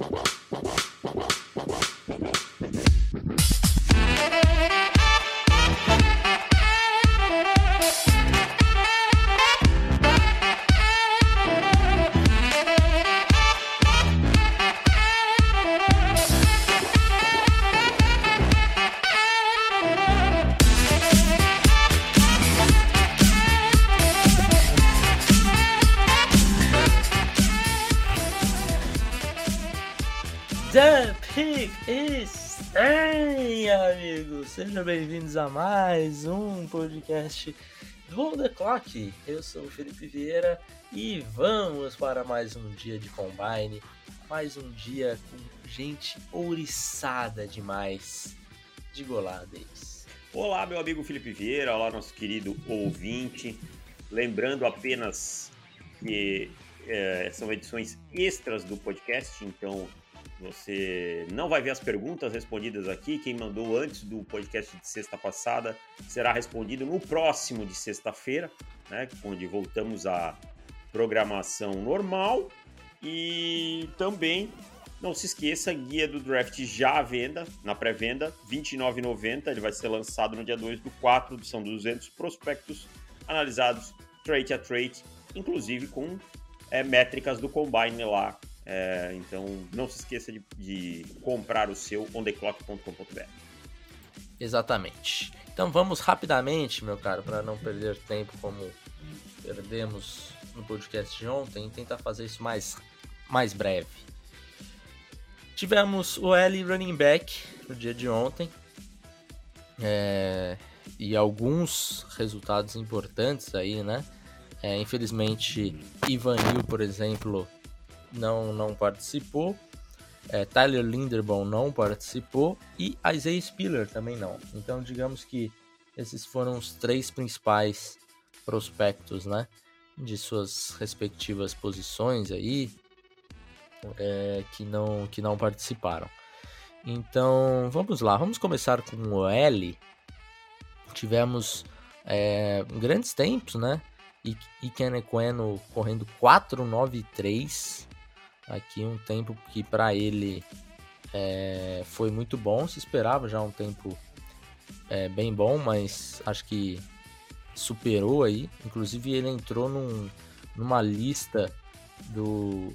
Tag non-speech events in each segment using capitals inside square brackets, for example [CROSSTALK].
The Sejam bem-vindos a mais um podcast do The Clock. Eu sou o Felipe Vieira e vamos para mais um dia de Combine, mais um dia com gente ouriçada demais. Diga olá, Davis. Olá, meu amigo Felipe Vieira, olá, nosso querido ouvinte. Lembrando apenas que é, são edições extras do podcast, então você não vai ver as perguntas respondidas aqui. Quem mandou antes do podcast de sexta passada será respondido no próximo de sexta-feira, né? Onde voltamos à programação normal. E também não se esqueça, guia do draft já à venda, na pré-venda, R$ 29,90. Ele vai ser lançado no dia 2 do 4. São 200 prospectos analisados trade a trade, inclusive com é, métricas do Combine lá é, então não se esqueça de, de comprar o seu ontheclock.com.br. Exatamente. Então vamos rapidamente, meu caro, para não perder tempo como perdemos no podcast de ontem, tentar fazer isso mais, mais breve. Tivemos o L running back no dia de ontem. É, e alguns resultados importantes aí, né? É, infelizmente, Ivan Hill, por exemplo, não, não participou. É, Tyler Linderbaum não participou e Isaiah Spiller também não. Então, digamos que esses foram os três principais prospectos, né? De suas respectivas posições aí, é, que, não, que não participaram. Então, vamos lá, vamos começar com o L. Tivemos é, grandes tempos, né? E, e Queno correndo 493 aqui um tempo que para ele é, foi muito bom. Se esperava já um tempo é, bem bom, mas acho que superou aí. Inclusive ele entrou num, numa lista do,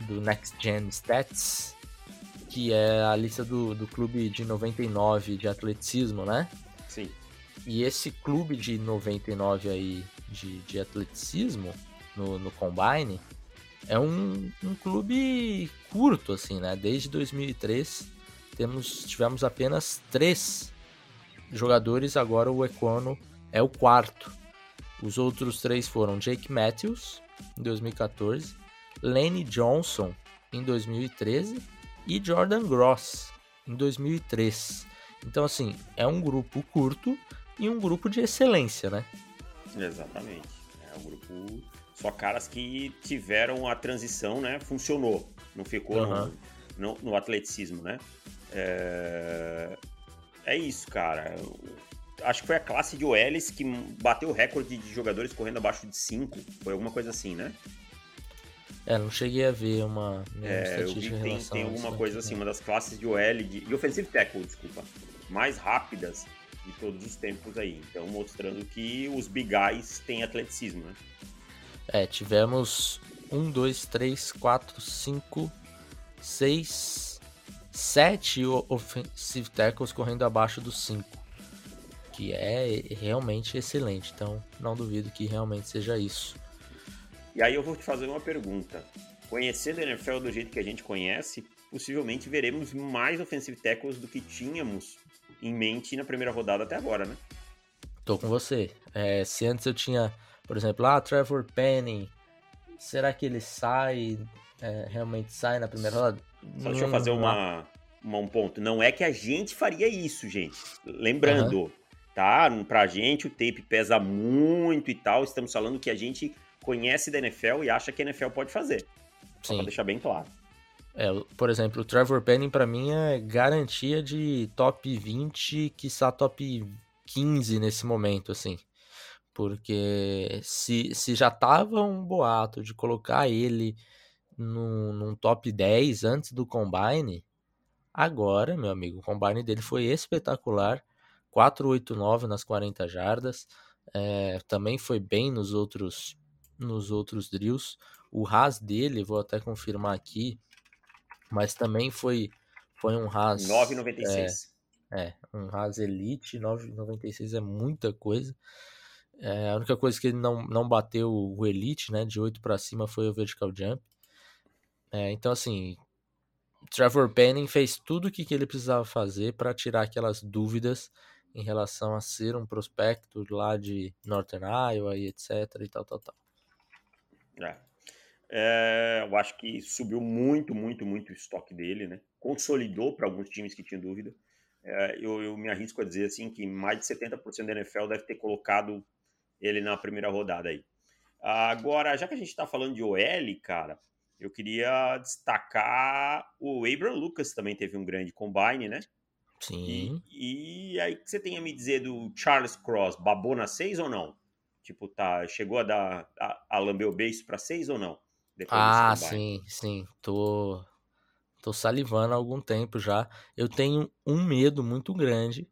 do Next Gen Stats, que é a lista do, do clube de 99 de atleticismo, né? Sim. E esse clube de 99 aí de, de atleticismo no, no Combine é um, um clube curto, assim, né? Desde 2003 temos, tivemos apenas três jogadores, agora o Econo é o quarto. Os outros três foram Jake Matthews, em 2014, Lenny Johnson, em 2013 e Jordan Gross, em 2003. Então, assim, é um grupo curto e um grupo de excelência, né? Exatamente. É um grupo só caras que tiveram a transição, né? Funcionou. Não ficou uhum. no, no, no, atleticismo, né? É... é isso, cara. Acho que foi a classe de OLs que bateu o recorde de jogadores correndo abaixo de 5. Foi alguma coisa assim, né? É, não cheguei a ver uma. É, eu vi que tem, tem alguma coisa assim, uma das classes de OL de, de offensive tackle, desculpa, mais rápidas de todos os tempos aí. Então, mostrando que os big guys têm atleticismo, né? É, tivemos um, dois, três, quatro, cinco, seis, sete offensive tackles correndo abaixo dos cinco, que é realmente excelente. Então, não duvido que realmente seja isso. E aí eu vou te fazer uma pergunta. Conhecendo a NFL do jeito que a gente conhece, possivelmente veremos mais offensive tackles do que tínhamos em mente na primeira rodada até agora, né? Tô com você. É, se antes eu tinha por exemplo, ah, Trevor Penning, será que ele sai, é, realmente sai na primeira rodada? Só deixa eu fazer uma, uma, um ponto. Não é que a gente faria isso, gente. Lembrando, uhum. tá? Pra gente o tape pesa muito e tal. Estamos falando que a gente conhece da NFL e acha que a NFL pode fazer. Só Sim. pra deixar bem claro. É, por exemplo, o Trevor Penning para mim é garantia de top 20, quiçá top 15 nesse momento, assim. Porque se, se já tava um boato de colocar ele num, num top 10 antes do Combine, agora, meu amigo, o Combine dele foi espetacular. 489 nas 40 jardas. É, também foi bem nos outros nos outros drills. O RAS dele, vou até confirmar aqui, mas também foi foi um RAS 9,96. É, é, um RAS Elite 9,96 é muita coisa. É, a única coisa que ele não, não bateu o Elite, né, de 8 para cima foi o Vertical Jump. É, então assim, Trevor Penning fez tudo o que, que ele precisava fazer para tirar aquelas dúvidas em relação a ser um prospecto lá de Northern Iowa e etc e tal, tal, tal. É. É, eu acho que subiu muito, muito, muito o estoque dele, né? Consolidou para alguns times que tinham dúvida. É, eu, eu, me arrisco a dizer assim que mais de 70% da NFL deve ter colocado ele na primeira rodada aí. Agora, já que a gente está falando de OL, cara, eu queria destacar o Abraham Lucas também teve um grande combine, né? Sim. E, e aí que você tem a me dizer do Charles Cross, babou na 6 ou não? Tipo, tá, chegou a dar a, a lamber o beijo para 6 ou não? ah, sim, sim. Tô, tô salivando há algum tempo já. Eu tenho um medo muito grande,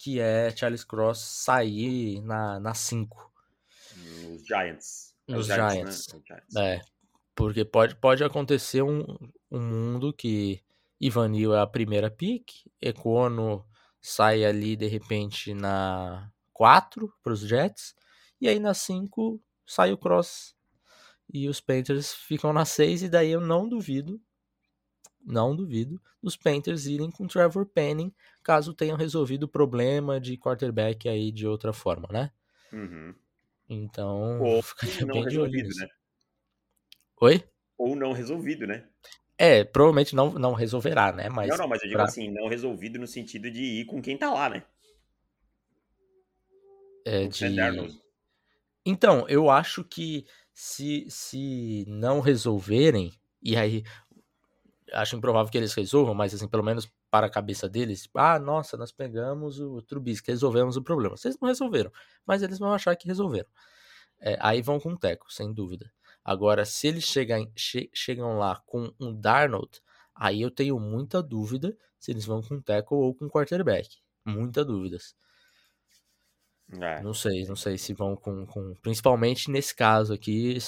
que é Charles Cross sair na 5. Nos Giants. É Nos Giants. Giants, né? Giants. É, porque pode, pode acontecer um, um mundo que Ivanil é a primeira pick, Econo sai ali de repente na 4 para os Jets, e aí na 5 sai o Cross e os Panthers ficam na 6, e daí eu não duvido, não duvido, dos Panthers irem com Trevor Penning, caso tenham resolvido o problema de quarterback aí de outra forma, né? Uhum. Então, Ou não [LAUGHS] resolvido, né? Oi? Ou não resolvido, né? É, provavelmente não, não resolverá, né? Mas não, não, mas eu digo pra... assim, não resolvido no sentido de ir com quem tá lá, né? É, de... Então, eu acho que se, se não resolverem, e aí acho improvável que eles resolvam, mas assim, pelo menos para a cabeça deles, ah, nossa, nós pegamos o Trubisky, resolvemos o problema. Vocês não resolveram, mas eles vão achar que resolveram. É, aí vão com o Teco, sem dúvida. Agora, se eles chegam, che chegam lá com um Darnold, aí eu tenho muita dúvida se eles vão com tackle ou com quarterback. Muita dúvidas. É. Não sei, não sei se vão com, com. Principalmente nesse caso aqui,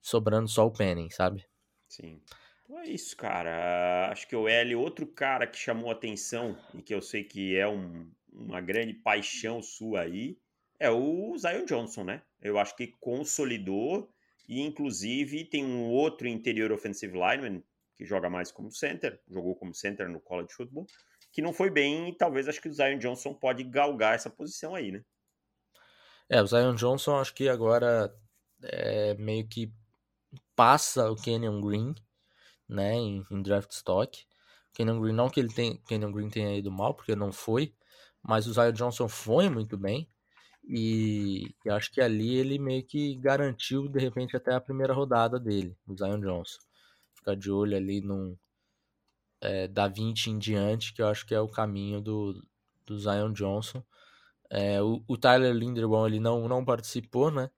sobrando só o Penning, sabe? Sim. É isso, cara. Acho que o L, outro cara que chamou atenção e que eu sei que é um, uma grande paixão sua aí, é o Zion Johnson, né? Eu acho que consolidou e, inclusive, tem um outro interior offensive lineman que joga mais como center, jogou como center no college football, que não foi bem e talvez acho que o Zion Johnson pode galgar essa posição aí, né? É, o Zion Johnson acho que agora é meio que passa o Kenyon Green, né, em, em draft stock. Kenyon Green, não que ele tem, Kenyon Green tenha ido mal, porque não foi, mas o Zion Johnson foi muito bem. E, e acho que ali ele meio que garantiu, de repente, até a primeira rodada dele, o Zion Johnson. Ficar de olho ali num é, da 20 em diante, que eu acho que é o caminho do, do Zion Johnson. É, o, o, Tyler Linderbaum ele não, não participou, né?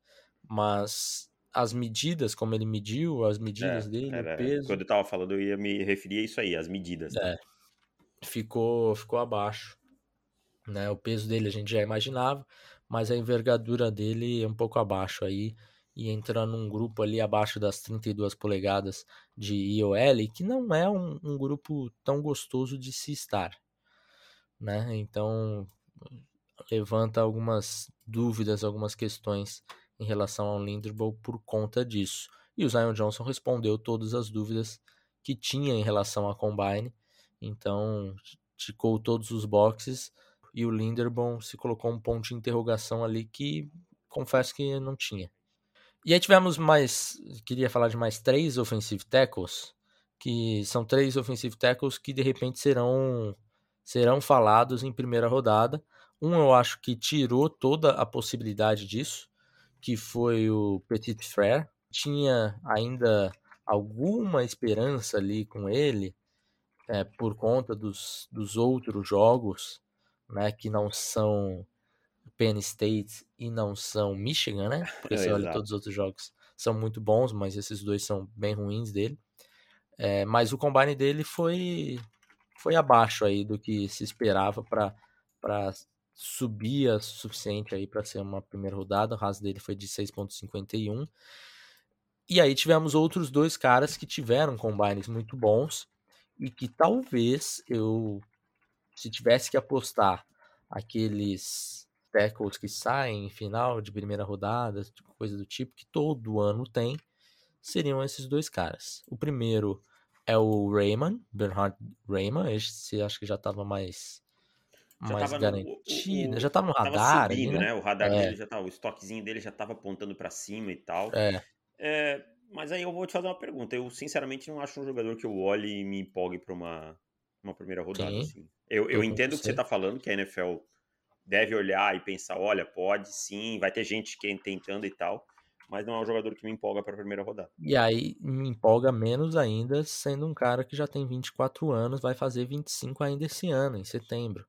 Mas as medidas, como ele mediu, as medidas é, dele, era, o peso. Quando eu tava falando, eu ia me referir a isso aí, as medidas. Né? É, ficou, ficou abaixo. Né? O peso dele a gente já imaginava, mas a envergadura dele é um pouco abaixo aí e entra num grupo ali abaixo das 32 polegadas de IOL, que não é um, um grupo tão gostoso de se estar, né? Então levanta algumas dúvidas, algumas questões em relação ao Linderbaum por conta disso. E o Zion Johnson respondeu todas as dúvidas que tinha em relação à Combine, então ticou todos os boxes e o Linderbaum se colocou um ponto de interrogação ali que confesso que não tinha. E aí tivemos mais, queria falar de mais três offensive tackles, que são três offensive tackles que de repente serão serão falados em primeira rodada. Um eu acho que tirou toda a possibilidade disso, que foi o Petit Frere. Tinha ainda alguma esperança ali com ele, é, por conta dos, dos outros jogos né, que não são Penn State e não são Michigan, né? [LAUGHS] Porque você é, olha todos os outros jogos são muito bons, mas esses dois são bem ruins dele. É, mas o combine dele foi, foi abaixo aí do que se esperava para subir o suficiente aí para ser uma primeira rodada. O RAS dele foi de 6.51. E aí tivemos outros dois caras que tiveram combines muito bons e que talvez eu, se tivesse que apostar aqueles tackles que saem em final de primeira rodada, coisa do tipo, que todo ano tem, seriam esses dois caras. O primeiro é o Raymond, Bernhard Raymond, esse acho que já estava mais já mais garantido, no, o, já estava no radar, subindo, ali, né? né? O radar é. dele já tava, o estoquezinho dele já estava apontando para cima e tal. É. é. Mas aí eu vou te fazer uma pergunta. Eu sinceramente não acho um jogador que eu olhe e me empolgue para uma, uma primeira rodada. Sim. Assim. Eu, eu entendo o que você está falando, que a NFL deve olhar e pensar, olha, pode sim, vai ter gente que tentando e tal mas não é um jogador que me empolga para a primeira rodada. E aí me empolga menos ainda, sendo um cara que já tem 24 anos, vai fazer 25 ainda esse ano, em setembro.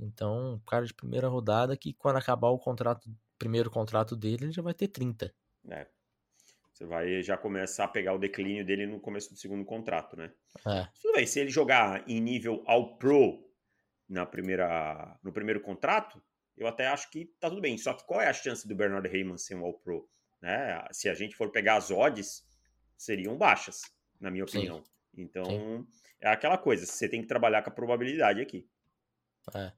Então, um cara de primeira rodada que quando acabar o contrato, primeiro contrato dele, ele já vai ter 30. É. Você vai já começar a pegar o declínio dele no começo do segundo contrato, né? É. Tudo bem, se ele jogar em nível ao pro na primeira, no primeiro contrato, eu até acho que tá tudo bem. Só que qual é a chance do Bernard Heyman ser um All Pro? Né? Se a gente for pegar as odds, seriam baixas, na minha opinião. Sim. Então, Sim. é aquela coisa, você tem que trabalhar com a probabilidade aqui. É.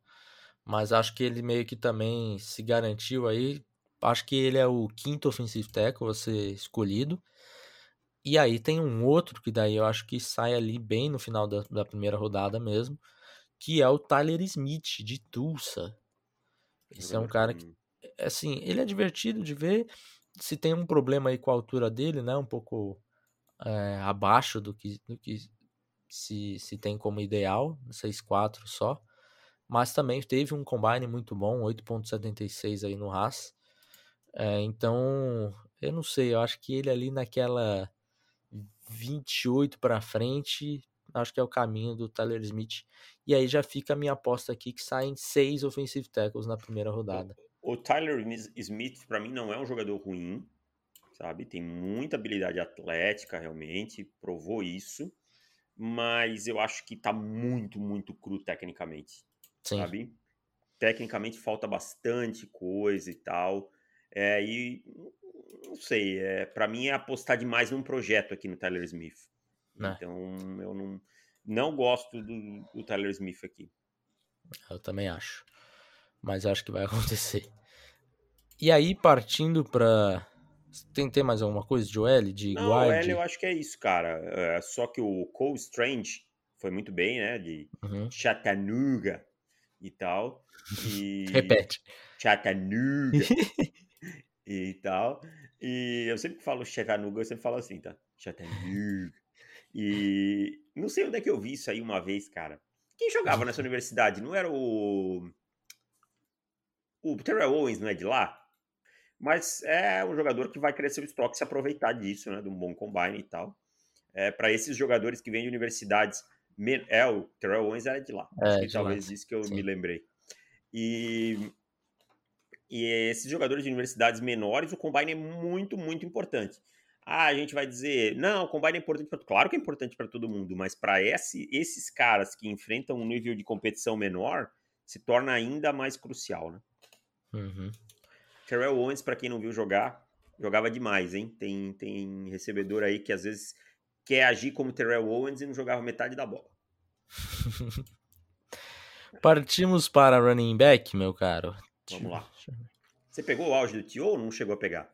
Mas acho que ele meio que também se garantiu aí. Acho que ele é o quinto offensive tackle a ser escolhido. E aí tem um outro que daí eu acho que sai ali bem no final da, da primeira rodada mesmo, que é o Tyler Smith, de Tulsa. Esse é um cara que, assim, ele é divertido de ver, se tem um problema aí com a altura dele, né? Um pouco é, abaixo do que, do que se, se tem como ideal, 6'4 só. Mas também teve um combine muito bom, 8.76 aí no Haas. É, então, eu não sei, eu acho que ele ali naquela 28 para frente, acho que é o caminho do Tyler Smith. E aí já fica a minha aposta aqui que saem seis offensive tackles na primeira rodada. O Tyler Smith, para mim, não é um jogador ruim, sabe? Tem muita habilidade atlética, realmente, provou isso. Mas eu acho que tá muito, muito cru tecnicamente, Sim. sabe? Tecnicamente falta bastante coisa e tal. É, e não sei, é, para mim é apostar demais num projeto aqui no Tyler Smith. É. Então eu não, não gosto do, do Tyler Smith aqui. Eu também acho mas acho que vai [LAUGHS] acontecer. E aí, partindo para tem mais alguma coisa de OL, de Não, guard? OL eu acho que é isso, cara. É, só que o Cole Strange foi muito bem, né? De uhum. Chattanooga e tal. E... [LAUGHS] Repete. Chattanooga [LAUGHS] e tal. E eu sempre falo Chattanooga, eu sempre falo assim, tá? Chattanooga. E não sei onde é que eu vi isso aí uma vez, cara. Quem jogava nessa universidade? Não era o o Terrell Owens não é de lá, mas é um jogador que vai crescer o estoque se aproveitar disso, né? De um bom combine e tal. É, para esses jogadores que vêm de universidades. É, o Terrell Owens era de lá. É, de talvez lá. isso que eu Sim. me lembrei. E, e esses jogadores de universidades menores, o combine é muito, muito importante. Ah, a gente vai dizer, não, o combine é importante para Claro que é importante para todo mundo, mas para esse, esses caras que enfrentam um nível de competição menor, se torna ainda mais crucial, né? Uhum. Terrell Owens, para quem não viu jogar, jogava demais, hein? Tem, tem recebedor aí que às vezes quer agir como Terrell Owens e não jogava metade da bola. [LAUGHS] Partimos para running back, meu caro. Vamos lá. Você pegou o auge do Tio ou não chegou a pegar?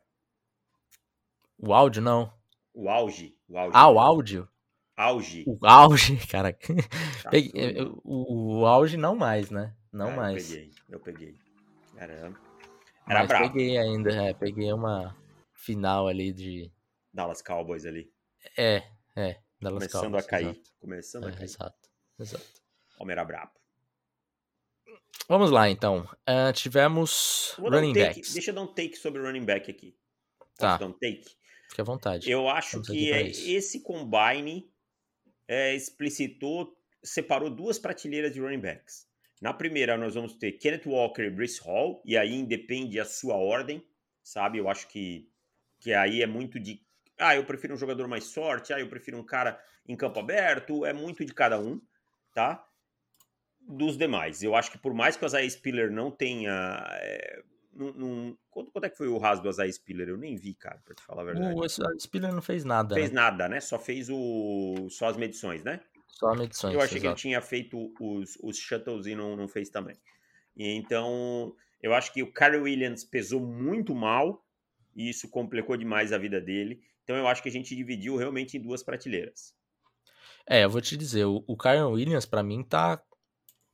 O áudio, não. O auge. O auge. Ah, o áudio? Auge. O auge, [LAUGHS] cara. Tá peguei, o, o auge não mais, né? Não ah, mais. Eu peguei, eu peguei. Caramba. Era Mas bravo. peguei ainda, é, peguei uma final ali de. Dallas Cowboys ali. É, é. Dallas Começando Cowboys, a cair. Exato. Começando a é, cair. Exato, exato. Homem era brabo. Vamos lá, então. Uh, tivemos running um backs. Deixa eu dar um take sobre running back aqui. Posso tá. dar um take? Fique à vontade. Eu acho Vamos que é, esse combine é, explicitou, separou duas prateleiras de running backs. Na primeira, nós vamos ter Kenneth Walker e Brice Hall, e aí independe a sua ordem, sabe? Eu acho que, que aí é muito de Ah, eu prefiro um jogador mais sorte, ah, eu prefiro um cara em campo aberto, é muito de cada um, tá? Dos demais. Eu acho que por mais que o Isaiah Spiller não tenha. É, num, num, quanto, quanto, é que foi o rasgo do Isaiah Spiller? Eu nem vi, cara, pra te falar a verdade. O Spiller não fez nada. Fez né? nada, né? Só fez o. Só as medições, né? Só as medições. Eu achei que ele tinha feito os, os shuttles e não, não fez também. E então, eu acho que o Kyrie Williams pesou muito mal e isso complicou demais a vida dele. Então, eu acho que a gente dividiu realmente em duas prateleiras. É, eu vou te dizer, o, o Kyron Williams, para mim, tá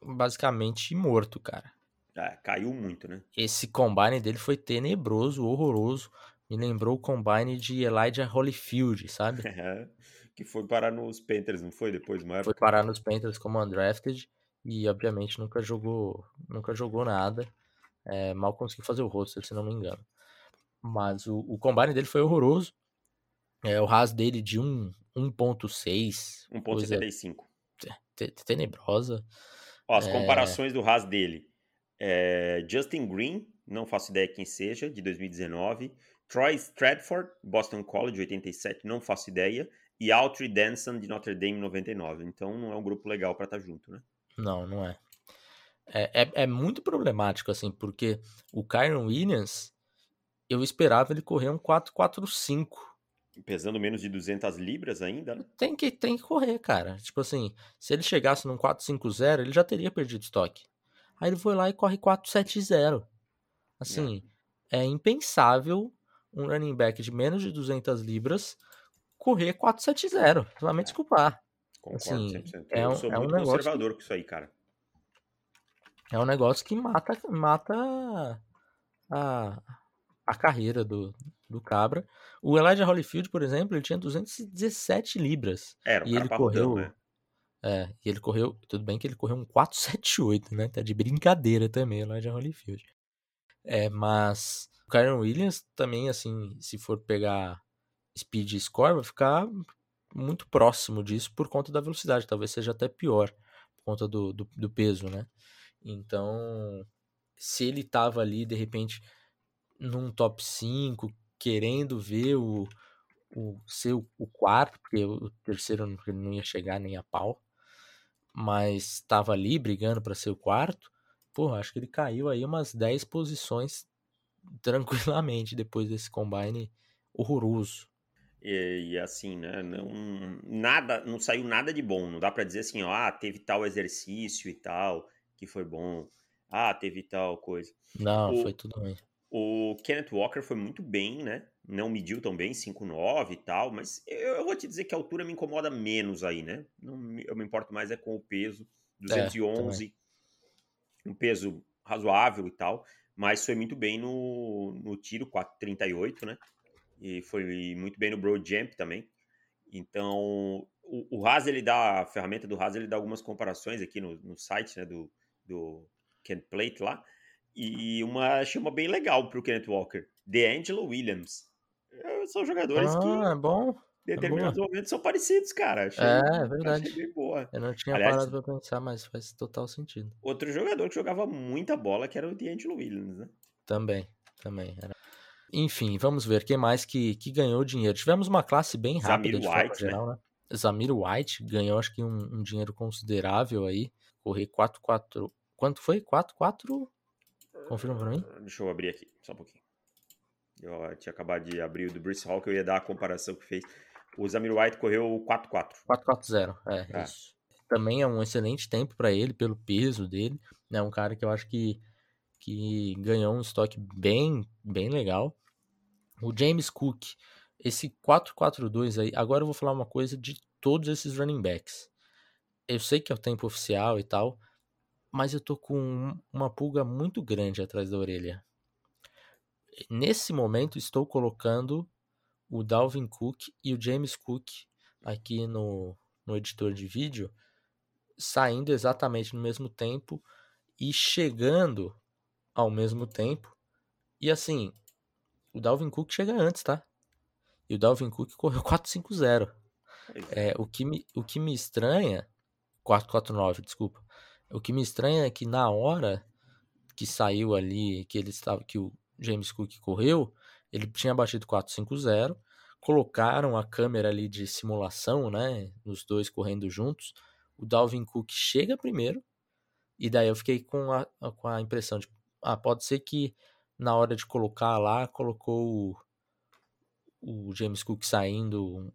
basicamente morto, cara. É, caiu muito, né? Esse combine dele foi tenebroso, horroroso. Me lembrou o combine de Elijah Holyfield, sabe? [LAUGHS] que foi parar nos Panthers, não foi? Depois, uma Foi parar nos Panthers como undrafted e, obviamente, nunca jogou, nunca jogou nada. É, mal conseguiu fazer o roster, se não me engano. Mas o, o combine dele foi horroroso. É, o RAS dele de 1, 1.6. 1.75. Tenebrosa. Ó, as é... comparações do RAS dele. É, Justin Green, não faço ideia quem seja, de 2019. Troy Stratford, Boston College, 87, não faço ideia. E Autry Danson, de Notre Dame, 99. Então não é um grupo legal para estar tá junto, né? Não, não é. É, é. é, muito problemático, assim, porque o Kyron Williams, eu esperava ele correr um 4-4-5. Pesando menos de 200 libras ainda, né? Tem que, tem que correr, cara. Tipo assim, se ele chegasse num 4-5-0, ele já teria perdido estoque. Aí ele foi lá e corre 4-7-0. Assim, é. é impensável um running back de menos de 200 libras correr 4-7-0. Você vai me desculpar. Concordo, assim, é um, eu sou é muito um conservador que... com isso aí, cara. É um negócio que mata, mata a, a carreira do, do Cabra. O Elijah Holyfield, por exemplo, ele tinha 217 libras. Era um e ele correu. Né? É, e ele correu. Tudo bem que ele correu um 478, né? Tá de brincadeira também, Elijah Holyfield. É, mas o Kyron Williams também, assim, se for pegar speed score, vai ficar muito próximo disso por conta da velocidade. Talvez seja até pior por conta do, do, do peso, né? Então, se ele tava ali, de repente, num top 5, querendo ver o, o ser o quarto, porque o terceiro não ia chegar nem a pau, mas estava ali brigando para ser o quarto, pô, acho que ele caiu aí umas 10 posições [LAUGHS] tranquilamente depois desse combine horroroso. E, e, assim, né, não nada, não saiu nada de bom, não dá para dizer assim, ó, ah, teve tal exercício e tal, que foi bom. Ah, teve tal coisa. Não, o, foi tudo ruim. O Kenneth Walker foi muito bem, né? Não mediu tão bem, 5'9 e tal, mas eu, eu, vou te dizer que a altura me incomoda menos aí, né? Não, eu me importo mais é com o peso, 211, é, um peso razoável e tal, mas foi muito bem no, no tiro, 4,38, né? E foi muito bem no broad jump também. Então, o, o Haas, ele dá, a ferramenta do Haas, ele dá algumas comparações aqui no, no site, né, do, do Kent Plate lá, e uma chama bem legal para o Kenneth Walker, DeAngelo Williams. É, são jogadores ah, que é bom. em determinados é momentos são parecidos, cara. Achei, é, é verdade. Achei bem boa. Eu não tinha Aliás, parado para pensar, mas faz total sentido. Outro jogador que jogava muita bola que era o DeAngelo Williams, né? Também, também. Era... Enfim, vamos ver quem mais que, que ganhou dinheiro. Tivemos uma classe bem rápida Zamir de White, geral, né? né? Zamir White ganhou acho que um, um dinheiro considerável aí. Correr 4-4. Quanto foi? 4-4? Confirma pra mim? Ah, deixa eu abrir aqui, só um pouquinho. Eu tinha acabado de abrir o do Bruce Hall, que eu ia dar a comparação que fez. O Zamir White correu 4-4. 4-4-0, é, é, isso. Também é um excelente tempo para ele, pelo peso dele. É né? um cara que eu acho que, que ganhou um estoque bem, bem legal. O James Cook, esse 4-4-2 aí, agora eu vou falar uma coisa de todos esses running backs. Eu sei que é o tempo oficial e tal, mas eu tô com uma pulga muito grande atrás da orelha. Nesse momento estou colocando o Dalvin Cook e o James Cook aqui no, no editor de vídeo saindo exatamente no mesmo tempo e chegando ao mesmo tempo. E assim, o Dalvin Cook chega antes, tá? E o Dalvin Cook correu [LAUGHS] 450. É, é, o, que me, o que me estranha. 449, desculpa. O que me estranha é que na hora que saiu ali, que ele estava, que o James Cook correu, ele tinha batido 450, colocaram a câmera ali de simulação, né? Nos dois correndo juntos. O Dalvin Cook chega primeiro. E daí eu fiquei com a, com a impressão de, ah, pode ser que na hora de colocar lá, colocou o, o James Cook saindo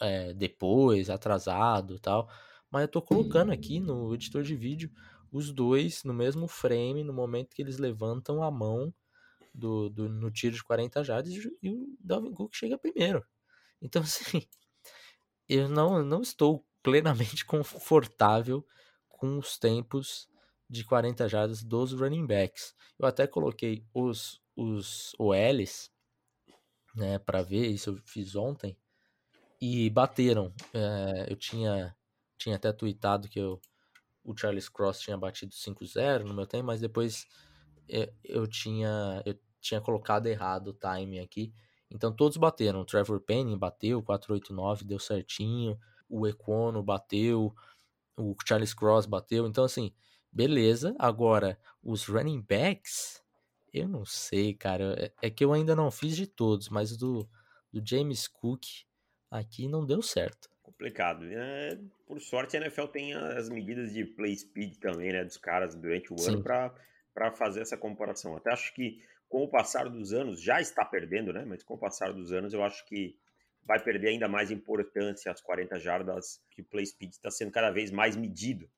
é, depois, atrasado tal. Mas eu tô colocando aqui no editor de vídeo os dois no mesmo frame, no momento que eles levantam a mão do, do no tiro de 40 jardas e o Dalvin Cook chega primeiro. Então, [LAUGHS] assim, eu não, não estou plenamente [LAUGHS] confortável com os tempos de 40 jardas dos running backs. Eu até coloquei os, os OLs, né, para ver, isso eu fiz ontem, e bateram. É, eu tinha, tinha até tweetado que eu o Charles Cross tinha batido 5-0 no meu tempo, mas depois eu, eu, tinha eu tinha colocado errado o time aqui. Então todos bateram. O Trevor Penny bateu, 489 deu certinho. O Econo bateu, o Charles Cross bateu. Então assim, beleza. Agora os running backs, eu não sei, cara. É, é que eu ainda não fiz de todos, mas do, do James Cook aqui não deu certo complicado. É, por sorte, a NFL tem as medidas de play speed também, né, dos caras durante o Sim. ano para fazer essa comparação. Até acho que com o passar dos anos, já está perdendo, né, mas com o passar dos anos, eu acho que vai perder ainda mais importância as 40 jardas, que o play speed está sendo cada vez mais medido.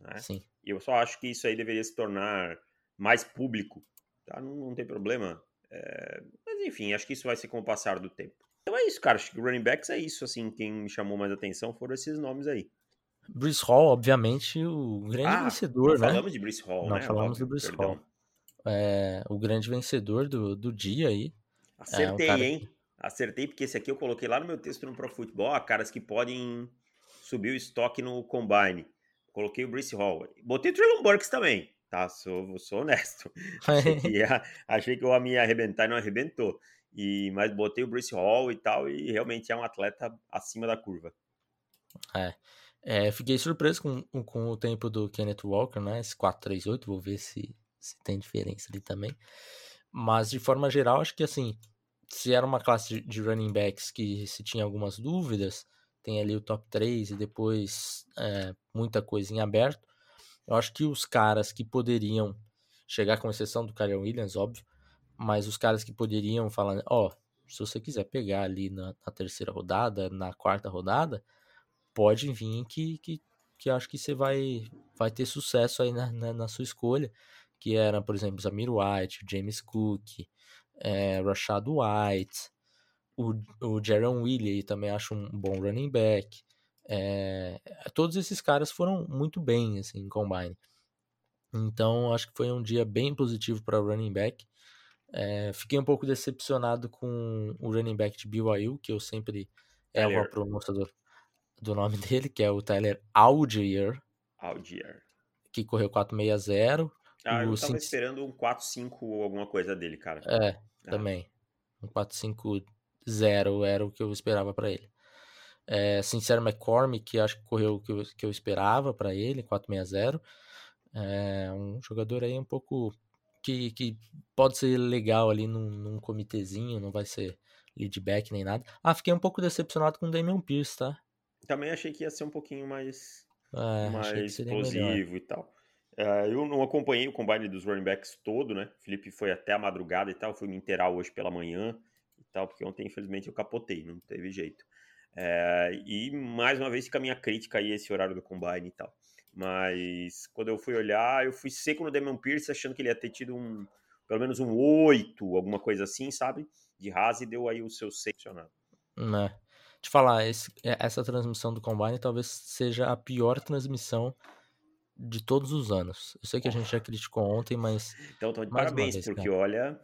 Né? Sim. E eu só acho que isso aí deveria se tornar mais público. Tá? Não, não tem problema. É... Mas enfim, acho que isso vai ser com o passar do tempo. Então é isso, cara. Acho que running backs é isso, assim. Quem me chamou mais atenção foram esses nomes aí. Bruce Hall, obviamente, o grande ah, vencedor, não né? falamos de Bruce Hall, não né? falamos Óbvio, do Bruce. Hall. É, o grande vencedor do, do dia aí. Acertei, é, um hein? Acertei, porque esse aqui eu coloquei lá no meu texto no Pro Football, caras que podem subir o estoque no Combine. Coloquei o Bruce Hall. Botei o Traylon Burks também, tá? Sou, sou honesto. [LAUGHS] achei, que [LAUGHS] ia, achei que eu ia me arrebentar e não arrebentou. E, mas botei o Bruce Hall e tal, e realmente é um atleta acima da curva. É. é fiquei surpreso com, com o tempo do Kenneth Walker, né? Esse 4-3-8, vou ver se, se tem diferença ali também. Mas de forma geral, acho que assim, se era uma classe de running backs que se tinha algumas dúvidas, tem ali o top 3 e depois é, muita coisa em aberto. Eu acho que os caras que poderiam chegar, com exceção do Kyrie Williams, óbvio, mas os caras que poderiam falar, ó, oh, se você quiser pegar ali na, na, terceira rodada, na quarta rodada, pode vir que, que, que acho que você vai, vai ter sucesso aí na, na, na sua escolha, que era, por exemplo, Zamir White, James Cook, é, Rashad White, o, o Jaron Williams também acho um bom running back. É, todos esses caras foram muito bem assim, em combine. Então, acho que foi um dia bem positivo para running back. É, fiquei um pouco decepcionado com o running back de BYU, que eu sempre erro a pronúncia do, do nome [LAUGHS] dele, que é o Tyler Algier. Algier. Que correu 460. Ah, eu tava esperando um 4-5 ou alguma coisa dele, cara. É, ah. também. Um 4-5-0 era o que eu esperava para ele. É, Sincero McCormick, que acho que correu o que eu, que eu esperava para ele, 4-6-0. É um jogador aí um pouco que, que pode ser legal ali num, num comitezinho, não vai ser leadback nem nada. Ah, fiquei um pouco decepcionado com o Damian Pierce, tá? Também achei que ia ser um pouquinho mais, é, mais explosivo e tal. Uh, eu não acompanhei o combine dos running backs todo, né? O Felipe foi até a madrugada e tal, fui me inteirar hoje pela manhã e tal, porque ontem, infelizmente, eu capotei, não teve jeito. Uh, e mais uma vez fica a minha crítica aí esse horário do combine e tal. Mas quando eu fui olhar, eu fui seco no Demon Pierce, achando que ele ia ter tido um, pelo menos um 8, alguma coisa assim, sabe? De rasa e deu aí o seu seccionado. Né. Te falar, esse, é, essa transmissão do Combine talvez seja a pior transmissão de todos os anos. Eu sei que a gente já criticou ontem, mas. Então, então parabéns, vez, porque cara. olha,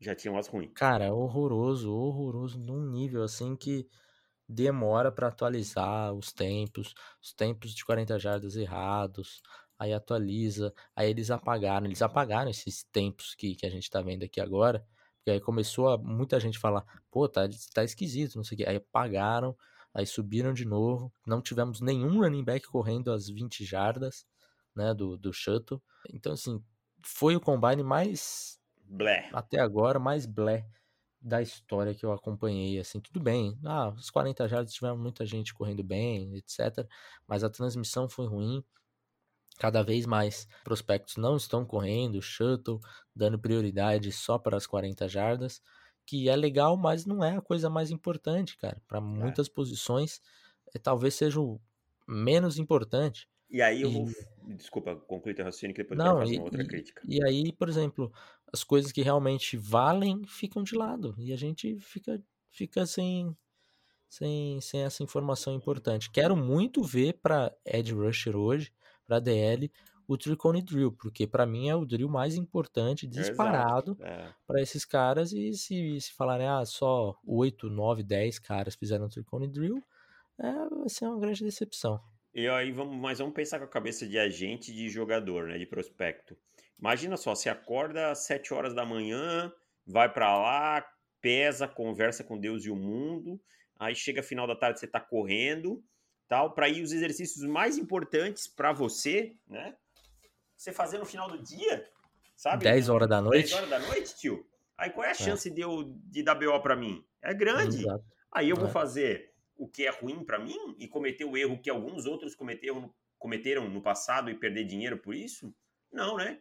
já tinha umas ruins. Cara, horroroso, horroroso, num nível assim que demora para atualizar os tempos, os tempos de 40 jardas errados, aí atualiza, aí eles apagaram, eles apagaram esses tempos que, que a gente tá vendo aqui agora, porque aí começou a muita gente falar, pô, tá, tá esquisito, não sei o que, aí apagaram, aí subiram de novo, não tivemos nenhum running back correndo as 20 jardas, né, do, do shuttle, então assim, foi o combine mais... Blé. Até agora, mais blé da história que eu acompanhei, assim, tudo bem. Ah, os 40 jardas tiveram muita gente correndo bem, etc. Mas a transmissão foi ruim. Cada vez mais prospectos não estão correndo, shuttle, dando prioridade só para as 40 jardas, que é legal, mas não é a coisa mais importante, cara. Para é. muitas posições, é, talvez seja o menos importante. E aí eu vou. Desculpa, concluir teu raciocínio que depois não, eu faço uma outra crítica. E aí, por exemplo, as coisas que realmente valem ficam de lado. E a gente fica, fica sem, sem, sem essa informação importante. Quero muito ver para Ed Rusher hoje, para DL, o Tricone Drill, porque para mim é o drill mais importante, disparado, é. para esses caras. E se, se falarem, ah, só 8, 9, 10 caras fizeram o Tricone Drill, é, vai ser uma grande decepção. E aí vamos, mas vamos pensar com a cabeça de agente de jogador, né, de prospecto. Imagina só, você acorda às 7 horas da manhã, vai para lá, pesa, conversa com Deus e o mundo, aí chega final da tarde você tá correndo, tal, para ir os exercícios mais importantes para você, né? Você fazer no final do dia, sabe? 10 horas da noite. 10 horas da noite, tio. Aí qual é a é. chance é. de eu de dar BO para mim? É grande. Exato. Aí eu vou é. fazer o que é ruim para mim e cometer o erro que alguns outros cometeram, cometeram no passado e perder dinheiro por isso? Não, né?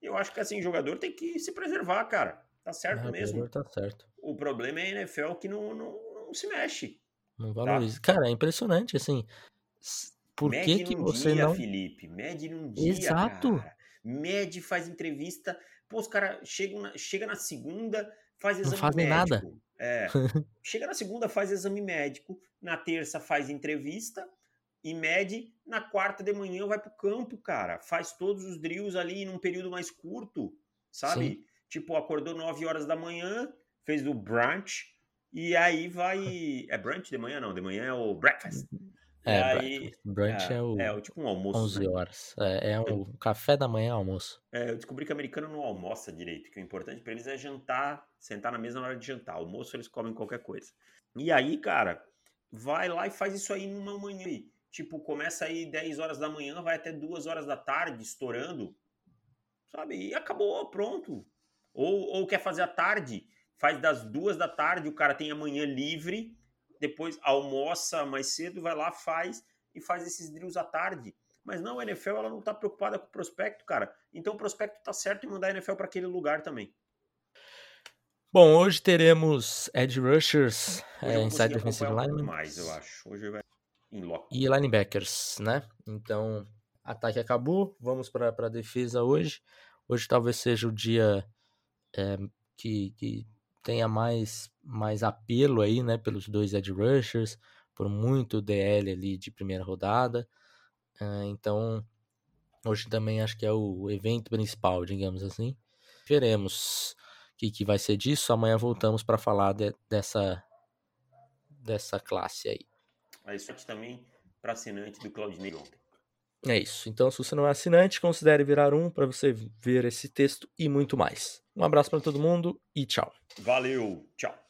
Eu acho que assim, jogador tem que se preservar, cara. Tá certo é, mesmo. Tá certo. O problema é a NFL que não, não, não se mexe. Não tá? valoriza. Tá? Cara, é impressionante, assim. Por Mede que, que você dia, não. Felipe. Mede num dia. Exato. Cara. Mede, faz entrevista. Pô, os caras chegam na, chega na segunda, faz exame não fazem médico. nada. É. [LAUGHS] chega na segunda, faz exame médico. Na terça, faz entrevista. E mede. Na quarta de manhã, vai pro campo, cara. Faz todos os drills ali num período mais curto. Sabe? Sim. Tipo, acordou 9 horas da manhã, fez o brunch. E aí vai. [LAUGHS] É brunch de manhã? Não, de manhã é o breakfast. É, aí, brunch é, é, o. É, o tipo um almoço. 11 né? horas. É, é o café da manhã almoço. É, eu descobri que o americano não almoça direito, que o importante para eles é jantar, sentar na mesa na hora de jantar. Almoço eles comem qualquer coisa. E aí, cara, vai lá e faz isso aí numa manhã. Tipo, começa aí 10 horas da manhã, vai até 2 horas da tarde, estourando. Sabe? E acabou, pronto. Ou, ou quer fazer à tarde, faz das duas da tarde, o cara tem a manhã livre depois almoça mais cedo, vai lá, faz e faz esses drills à tarde. Mas não, a NFL ela não está preocupada com o prospecto, cara. Então o prospecto está certo em mandar a NFL para aquele lugar também. Bom, hoje teremos edge rushers, é, inside defensive linemen. mais, eu acho. Hoje vai em loco. E linebackers, né? Então, ataque acabou, vamos para a defesa hoje. Hoje talvez seja o dia é, que, que tenha mais, mais apelo aí, né, pelos dois edge rushers, por muito DL ali de primeira rodada. Uh, então, hoje também acho que é o evento principal, digamos assim. Veremos o que, que vai ser disso. Amanhã voltamos para falar de, dessa, dessa classe aí. Aí sorte também para assinante do Claudinei ontem. É isso. Então, se você não é assinante, considere virar um para você ver esse texto e muito mais. Um abraço para todo mundo e tchau. Valeu, tchau.